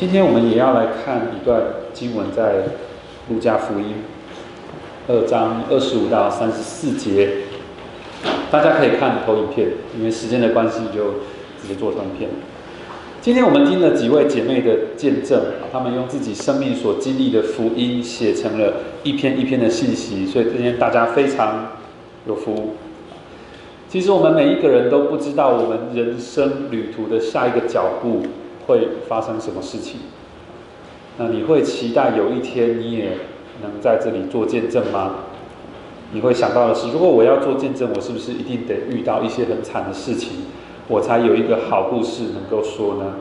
今天我们也要来看一段经文，在路加福音二章二十五到三十四节，大家可以看投影片，因为时间的关系就直接做成片。今天我们听了几位姐妹的见证，她们用自己生命所经历的福音写成了一篇一篇的信息，所以今天大家非常有福。其实我们每一个人都不知道我们人生旅途的下一个脚步。会发生什么事情？那你会期待有一天你也能在这里做见证吗？你会想到的是，如果我要做见证，我是不是一定得遇到一些很惨的事情，我才有一个好故事能够说呢？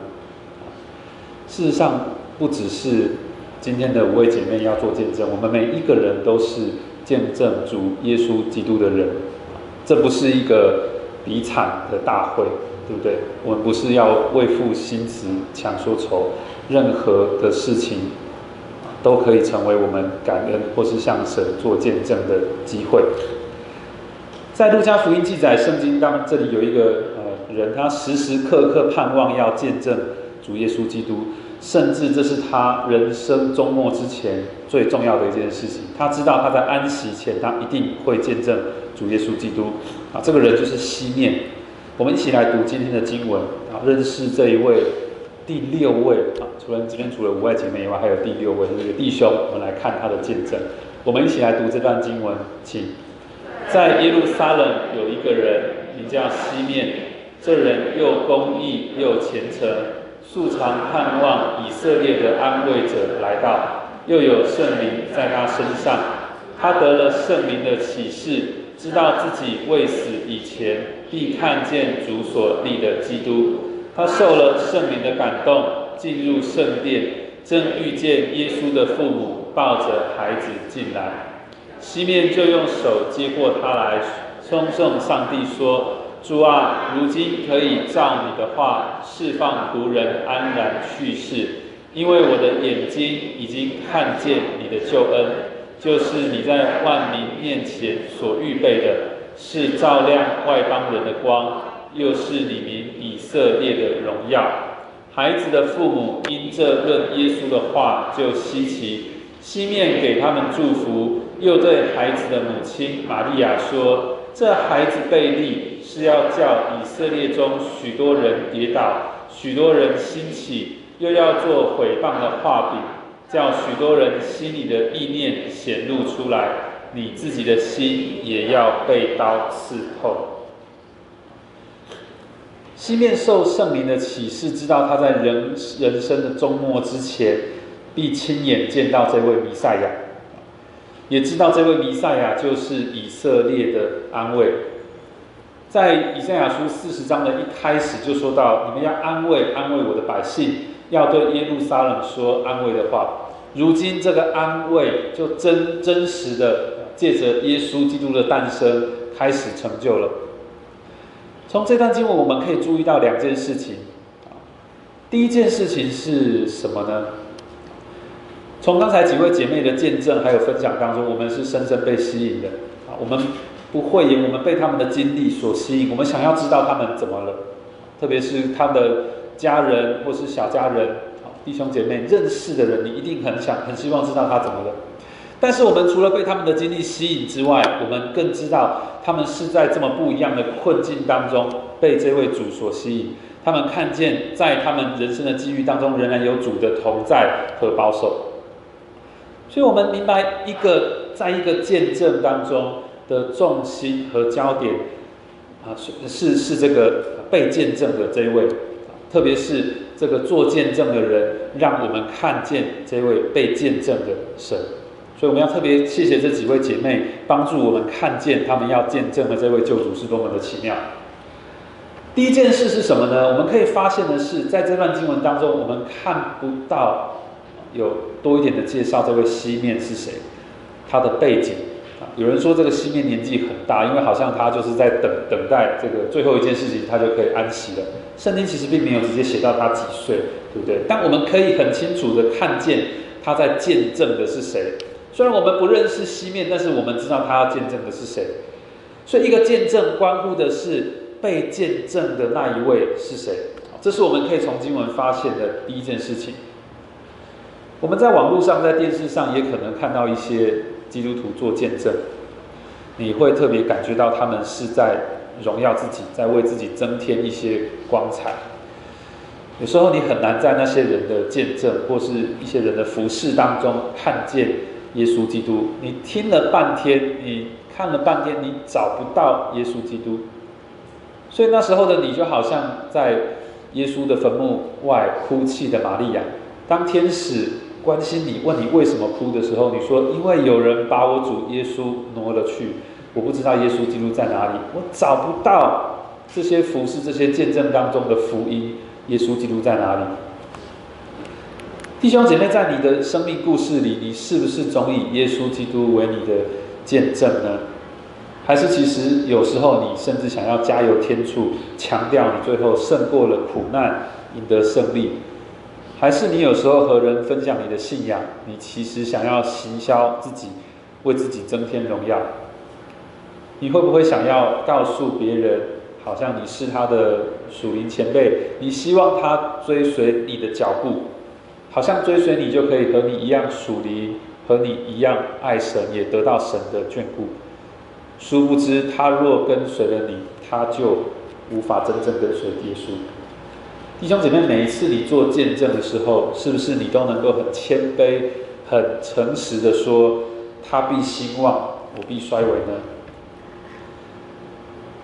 事实上，不只是今天的五位姐妹要做见证，我们每一个人都是见证主耶稣基督的人。这不是一个比惨的大会。对不对？我们不是要为赋新词强说愁，任何的事情都可以成为我们感恩或是向神做见证的机会。在路加福音记载，圣经当这里有一个呃人，他时时刻刻盼望要见证主耶稣基督，甚至这是他人生终末之前最重要的一件事情。他知道他在安息前，他一定会见证主耶稣基督。啊，这个人就是西面。我们一起来读今天的经文啊，认识这一位第六位啊，除了今天除了五位姐妹以外，还有第六位这个弟兄，我们来看他的见证。我们一起来读这段经文，请。在耶路撒冷有一个人名叫西面，这人又公义又虔诚，素常盼望以色列的安慰者来到，又有圣灵在他身上，他得了圣灵的启示。知道自己未死以前必看见主所立的基督，他受了圣灵的感动，进入圣殿，正遇见耶稣的父母抱着孩子进来，西面就用手接过他来，称颂上帝说：“主啊，如今可以照你的话释放仆人安然去世，因为我的眼睛已经看见你的救恩。”就是你在万民面前所预备的，是照亮外邦人的光，又是你民以色列的荣耀。孩子的父母因这论耶稣的话就稀奇，西面给他们祝福，又对孩子的母亲玛利亚说：“这孩子被立是要叫以色列中许多人跌倒，许多人兴起，又要做毁谤的画饼。”叫许多人心里的意念显露出来，你自己的心也要被刀刺透。西面受圣灵的启示，知道他在人人生的终末之前，必亲眼见到这位弥赛亚，也知道这位弥赛亚就是以色列的安慰。在以赛亚书四十章的一开始就说到：你们要安慰安慰我的百姓。要对耶路撒冷说安慰的话，如今这个安慰就真真实的借着耶稣基督的诞生开始成就了。从这段经文我们可以注意到两件事情第一件事情是什么呢？从刚才几位姐妹的见证还有分享当中，我们是深深被吸引的啊！我们不会言，我们被他们的经历所吸引，我们想要知道他们怎么了，特别是他的。家人或是小家人，弟兄姐妹认识的人，你一定很想、很希望知道他怎么了。但是我们除了被他们的经历吸引之外，我们更知道他们是在这么不一样的困境当中被这位主所吸引。他们看见在他们人生的机遇当中，仍然有主的同在和保守。所以，我们明白一个在一个见证当中的重心和焦点啊，是是是这个被见证的这一位。特别是这个做见证的人，让我们看见这位被见证的神，所以我们要特别谢谢这几位姐妹，帮助我们看见他们要见证的这位救主是多么的奇妙。第一件事是什么呢？我们可以发现的是，在这段经文当中，我们看不到有多一点的介绍这位西面是谁，他的背景。有人说这个西面年纪很大，因为好像他就是在等等待这个最后一件事情，他就可以安息了。圣经其实并没有直接写到他几岁，对不对？但我们可以很清楚的看见他在见证的是谁。虽然我们不认识西面，但是我们知道他要见证的是谁。所以一个见证关乎的是被见证的那一位是谁。这是我们可以从经文发现的第一件事情。我们在网络上、在电视上也可能看到一些基督徒做见证，你会特别感觉到他们是在荣耀自己，在为自己增添一些光彩。有时候你很难在那些人的见证或是一些人的服饰当中看见耶稣基督。你听了半天，你看了半天，你找不到耶稣基督。所以那时候的你就好像在耶稣的坟墓外哭泣的玛利亚，当天使。关心你，问你为什么哭的时候，你说因为有人把我主耶稣挪了去，我不知道耶稣基督在哪里，我找不到这些服饰、这些见证当中的福音，耶稣基督在哪里？弟兄姐妹，在你的生命故事里，你是不是总以耶稣基督为你的见证呢？还是其实有时候你甚至想要加油添醋，强调你最后胜过了苦难，赢得胜利？还是你有时候和人分享你的信仰，你其实想要行销自己，为自己增添荣耀。你会不会想要告诉别人，好像你是他的属灵前辈，你希望他追随你的脚步，好像追随你就可以和你一样属灵，和你一样爱神，也得到神的眷顾。殊不知，他若跟随了你，他就无法真正跟随耶稣。弟兄姐妹，每一次你做见证的时候，是不是你都能够很谦卑、很诚实的说：“他必兴旺，我必衰微呢？”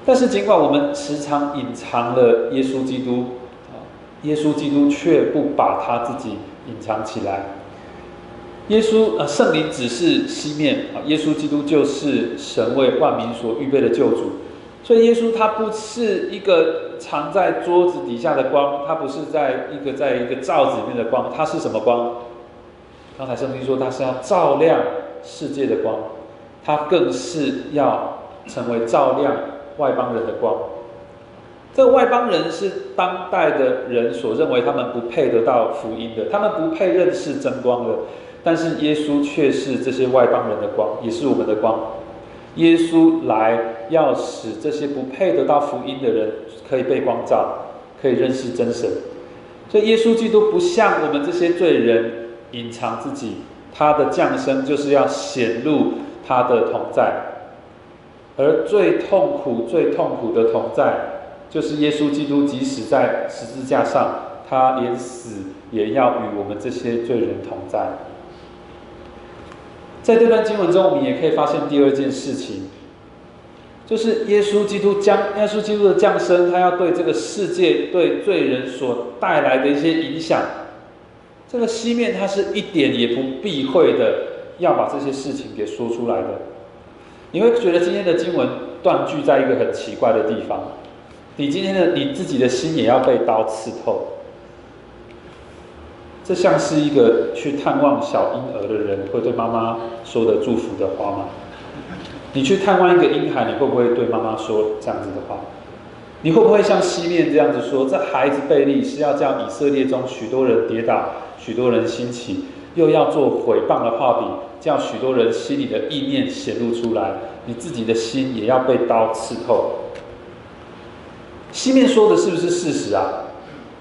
但是，尽管我们时常隐藏了耶稣基督，耶稣基督却不把他自己隐藏起来。耶稣，呃，圣灵指示西面，啊，耶稣基督就是神为万民所预备的救主。所以耶稣他不是一个藏在桌子底下的光，他不是在一个在一个罩子里面的光，他是什么光？刚才圣经说他是要照亮世界的光，他更是要成为照亮外邦人的光。这外邦人是当代的人所认为他们不配得到福音的，他们不配认识真光的，但是耶稣却是这些外邦人的光，也是我们的光。耶稣来要使这些不配得到福音的人可以被光照，可以认识真神。所以耶稣基督不像我们这些罪人隐藏自己，他的降生就是要显露他的同在。而最痛苦、最痛苦的同在，就是耶稣基督即使在十字架上，他连死也要与我们这些罪人同在。在这段经文中，我们也可以发现第二件事情，就是耶稣基督将耶稣基督的降生，他要对这个世界、对罪人所带来的一些影响，这个西面他是一点也不避讳的，要把这些事情给说出来的。你会觉得今天的经文断句在一个很奇怪的地方，你今天的你自己的心也要被刀刺透。这像是一个去探望小婴儿的人会对妈妈说的祝福的话吗？你去探望一个婴孩，你会不会对妈妈说这样子的话？你会不会像西面这样子说：这孩子贝利是要叫以色列中许多人跌倒，许多人兴起，又要做毁谤的画笔，叫许多人心里的意念显露出来，你自己的心也要被刀刺透。西面说的是不是事实啊？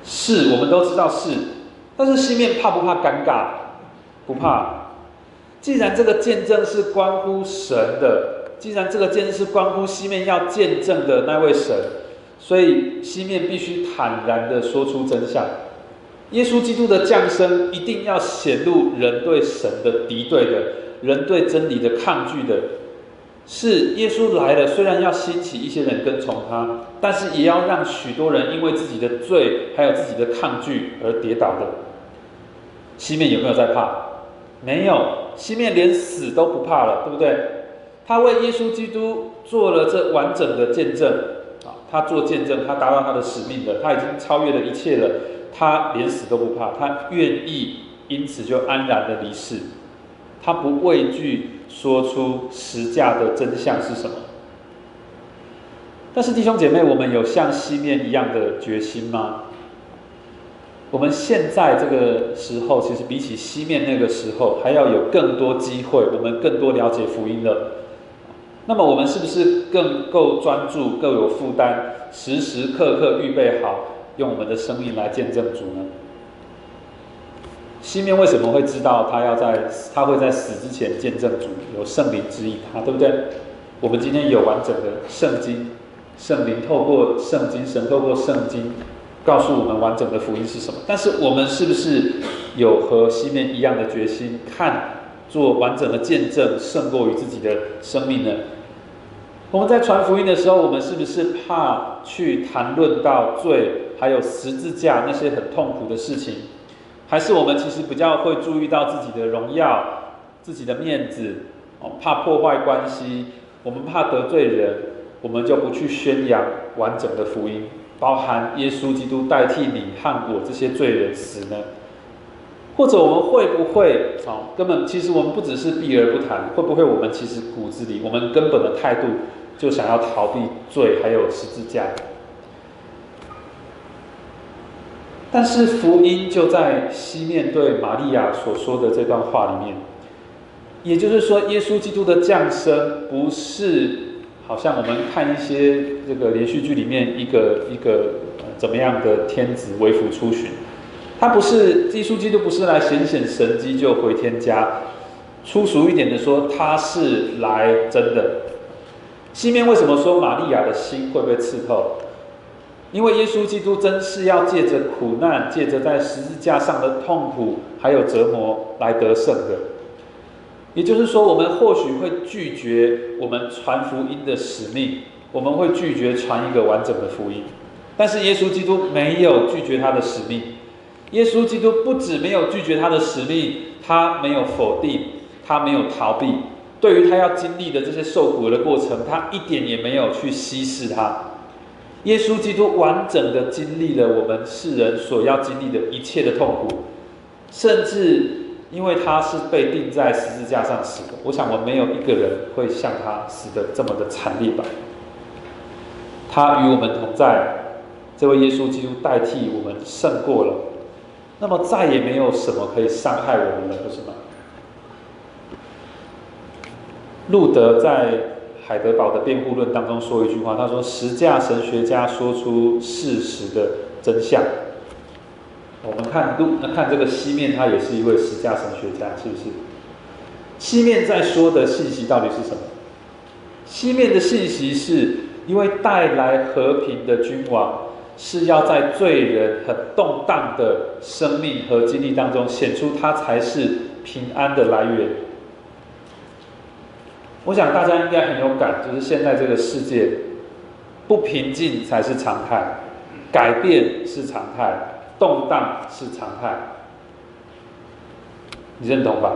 是，我们都知道是。但是西面怕不怕尴尬？不怕。既然这个见证是关乎神的，既然这个见证是关乎西面要见证的那位神，所以西面必须坦然的说出真相。耶稣基督的降生一定要显露人对神的敌对的，人对真理的抗拒的。是耶稣来了，虽然要兴起一些人跟从他，但是也要让许多人因为自己的罪还有自己的抗拒而跌倒的。西面有没有在怕？没有，西面连死都不怕了，对不对？他为耶稣基督做了这完整的见证啊！他做见证，他达到他的使命的，他已经超越了一切了。他连死都不怕，他愿意因此就安然的离世，他不畏惧说出实价的真相是什么。但是弟兄姐妹，我们有像西面一样的决心吗？我们现在这个时候，其实比起西面那个时候，还要有更多机会，我们更多了解福音了。那么，我们是不是更够专注、更有负担，时时刻刻预备好，用我们的生命来见证主呢？西面为什么会知道他要在他会在死之前见证主，有圣灵指引他，对不对？我们今天有完整的圣经，圣灵透过圣经，神透过圣经告诉我们完整的福音是什么。但是我们是不是有和西面一样的决心，看做完整的见证，胜过于自己的生命呢？我们在传福音的时候，我们是不是怕去谈论到罪，还有十字架那些很痛苦的事情？还是我们其实比较会注意到自己的荣耀、自己的面子，哦，怕破坏关系，我们怕得罪人，我们就不去宣扬完整的福音，包含耶稣基督代替你和我这些罪人死呢？或者我们会不会，哦，根本其实我们不只是避而不谈，会不会我们其实骨子里，我们根本的态度？就想要逃避罪，还有十字架。但是福音就在西面对玛利亚所说的这段话里面，也就是说，耶稣基督的降生不是好像我们看一些这个连续剧里面一个一个怎么样的天子微服出巡，他不是耶稣基督不是来显显神迹就回天家，粗俗一点的说，他是来真的。西面为什么说玛利亚的心会被刺透？因为耶稣基督真是要借着苦难，借着在十字架上的痛苦还有折磨来得胜的。也就是说，我们或许会拒绝我们传福音的使命，我们会拒绝传一个完整的福音。但是耶稣基督没有拒绝他的使命。耶稣基督不止没有拒绝他的使命，他没有否定，他没有逃避。对于他要经历的这些受苦的过程，他一点也没有去稀释它。耶稣基督完整的经历了我们世人所要经历的一切的痛苦，甚至因为他是被钉在十字架上死的。我想，我没有一个人会像他死的这么的惨烈吧。他与我们同在，这位耶稣基督代替我们胜过了，那么再也没有什么可以伤害我们了，不是吗？路德在海德堡的辩护论当中说一句话，他说：“十架神学家说出事实的真相。”我们看路，那看这个西面，他也是一位十架神学家，是不是？西面在说的信息到底是什么？西面的信息是因为带来和平的君王是要在罪人很动荡的生命和经历当中显出他才是平安的来源。我想大家应该很有感，就是现在这个世界不平静才是常态，改变是常态，动荡是常态，你认同吧？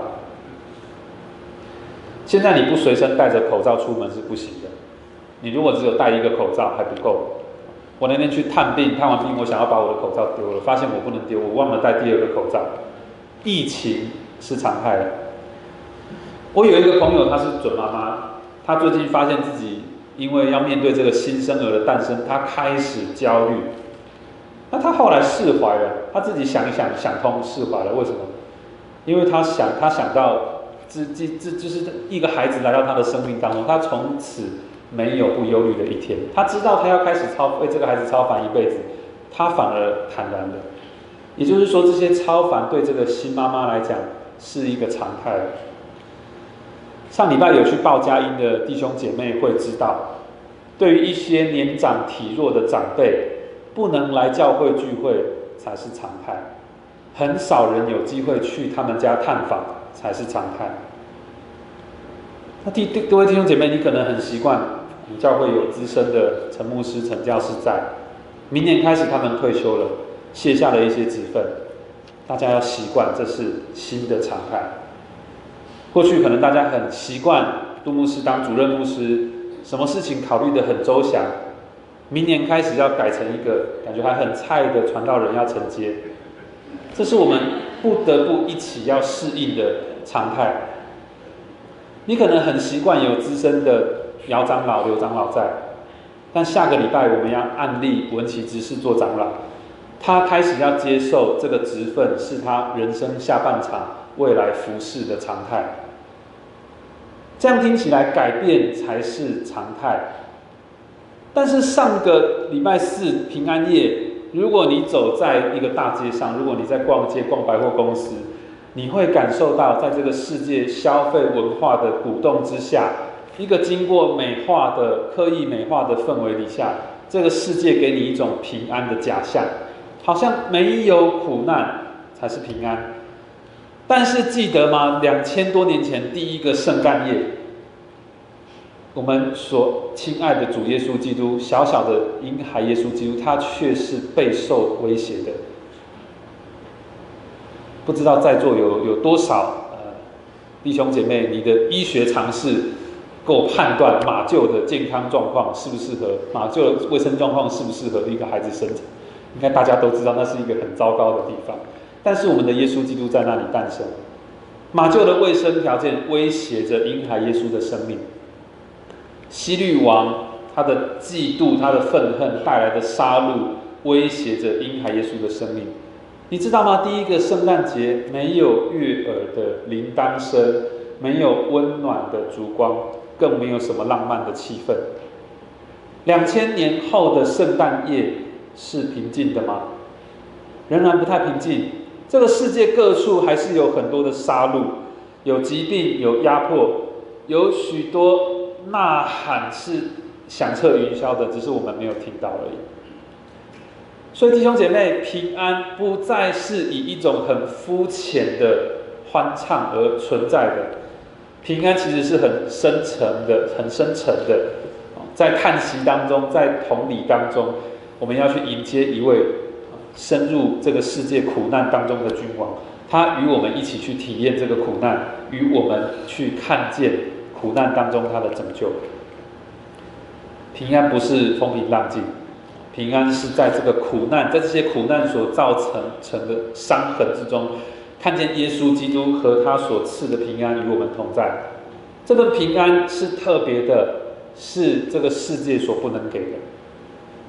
现在你不随身带着口罩出门是不行的，你如果只有戴一个口罩还不够。我那天去探病，探完病我想要把我的口罩丢了，发现我不能丢，我忘了带第二个口罩。疫情是常态。我有一个朋友，她是准妈妈，她最近发现自己因为要面对这个新生儿的诞生，她开始焦虑。那她后来释怀了，她自己想一想，想通释怀了。为什么？因为她想，她想到这这这就是一个孩子来到她的生命当中，她从此没有不忧虑的一天。她知道她要开始超为这个孩子超凡一辈子，她反而坦然了。也就是说，这些超凡对这个新妈妈来讲是一个常态。上礼拜有去报佳音的弟兄姐妹会知道，对于一些年长体弱的长辈，不能来教会聚会才是常态，很少人有机会去他们家探访才是常态。那弟各位弟兄姐妹，你可能很习惯我们，教会有资深的陈牧师、陈教师在，明年开始他们退休了，卸下了一些职分，大家要习惯，这是新的常态。过去可能大家很习惯杜牧师当主任牧师，什么事情考虑的很周详。明年开始要改成一个感觉还很菜的传道人要承接，这是我们不得不一起要适应的常态。你可能很习惯有资深的姚长老、刘长老在，但下个礼拜我们要按例文奇执事做长老，他开始要接受这个职分，是他人生下半场。未来服饰的常态，这样听起来改变才是常态。但是上个礼拜四平安夜，如果你走在一个大街上，如果你在逛街、逛百货公司，你会感受到，在这个世界消费文化的鼓动之下，一个经过美化的、刻意美化的氛围底下，这个世界给你一种平安的假象，好像没有苦难才是平安。但是记得吗？两千多年前第一个圣诞夜，我们所亲爱的主耶稣基督，小小的婴孩耶稣基督，他却是备受威胁的。不知道在座有有多少呃弟兄姐妹，你的医学常识够判断马厩的健康状况适不适合，马厩的卫生状况适不适合一个孩子生产？应该大家都知道，那是一个很糟糕的地方。但是我们的耶稣基督在那里诞生，马厩的卫生条件威胁着婴孩耶稣的生命。希律王他的嫉妒、他的愤恨带来的杀戮，威胁着婴孩耶稣的生命。你知道吗？第一个圣诞节没有悦耳的铃铛声，没有温暖的烛光，更没有什么浪漫的气氛。两千年后的圣诞夜是平静的吗？仍然不太平静。这个世界各处还是有很多的杀戮，有疾病，有压迫，有许多呐喊是响彻云霄的，只是我们没有听到而已。所以弟兄姐妹，平安不再是以一种很肤浅的欢唱而存在的，平安其实是很深沉的、很深沉的。在叹息当中，在同理当中，我们要去迎接一位深入这个世界苦难当中的君王，他与我们一起去体验这个苦难，与我们去看见苦难当中他的拯救。平安不是风平浪静。平安是在这个苦难，在这些苦难所造成成的伤痕之中，看见耶稣基督和他所赐的平安与我们同在。这个平安是特别的，是这个世界所不能给的。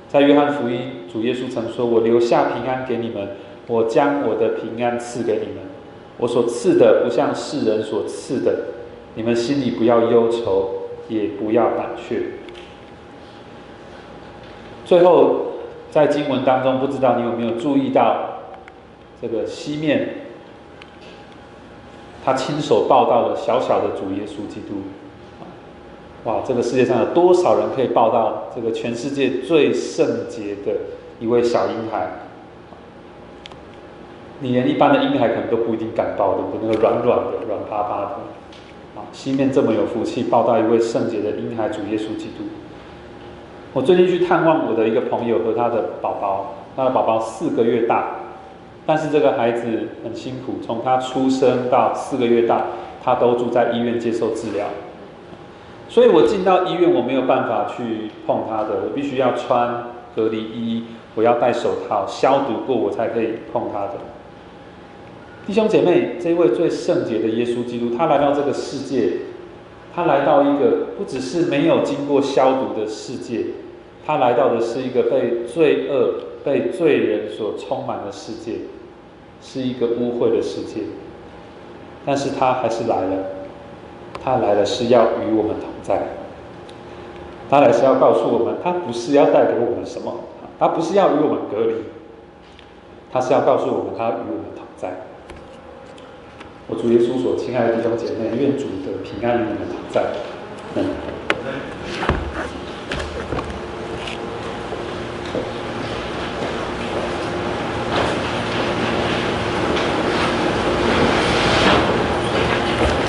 在约翰福音，主耶稣曾说：“我留下平安给你们，我将我的平安赐给你们。我所赐的不像世人所赐的，你们心里不要忧愁，也不要胆怯。”最后，在经文当中，不知道你有没有注意到这个西面，他亲手抱到了小小的主耶稣基督。哇，这个世界上有多少人可以抱到这个全世界最圣洁的一位小婴孩？你连一般的婴孩可能都不一定敢抱，对不对？那个软软的、软趴趴的。啊，西面这么有福气，抱到一位圣洁的婴孩主耶稣基督。我最近去探望我的一个朋友和他的宝宝，他的宝宝四个月大，但是这个孩子很辛苦，从他出生到四个月大，他都住在医院接受治疗。所以我进到医院，我没有办法去碰他的，我必须要穿隔离衣，我要戴手套消毒过，我才可以碰他的。弟兄姐妹，这位最圣洁的耶稣基督，他来到这个世界。他来到一个不只是没有经过消毒的世界，他来到的是一个被罪恶、被罪人所充满的世界，是一个污秽的世界。但是他还是来了，他来了是要与我们同在，他来是要告诉我们，他不是要带给我们什么，他不是要与我们隔离，他是要告诉我们，他与我们同在。我主耶稣所亲爱的弟兄姐妹，愿主的平安与你们同在。嗯。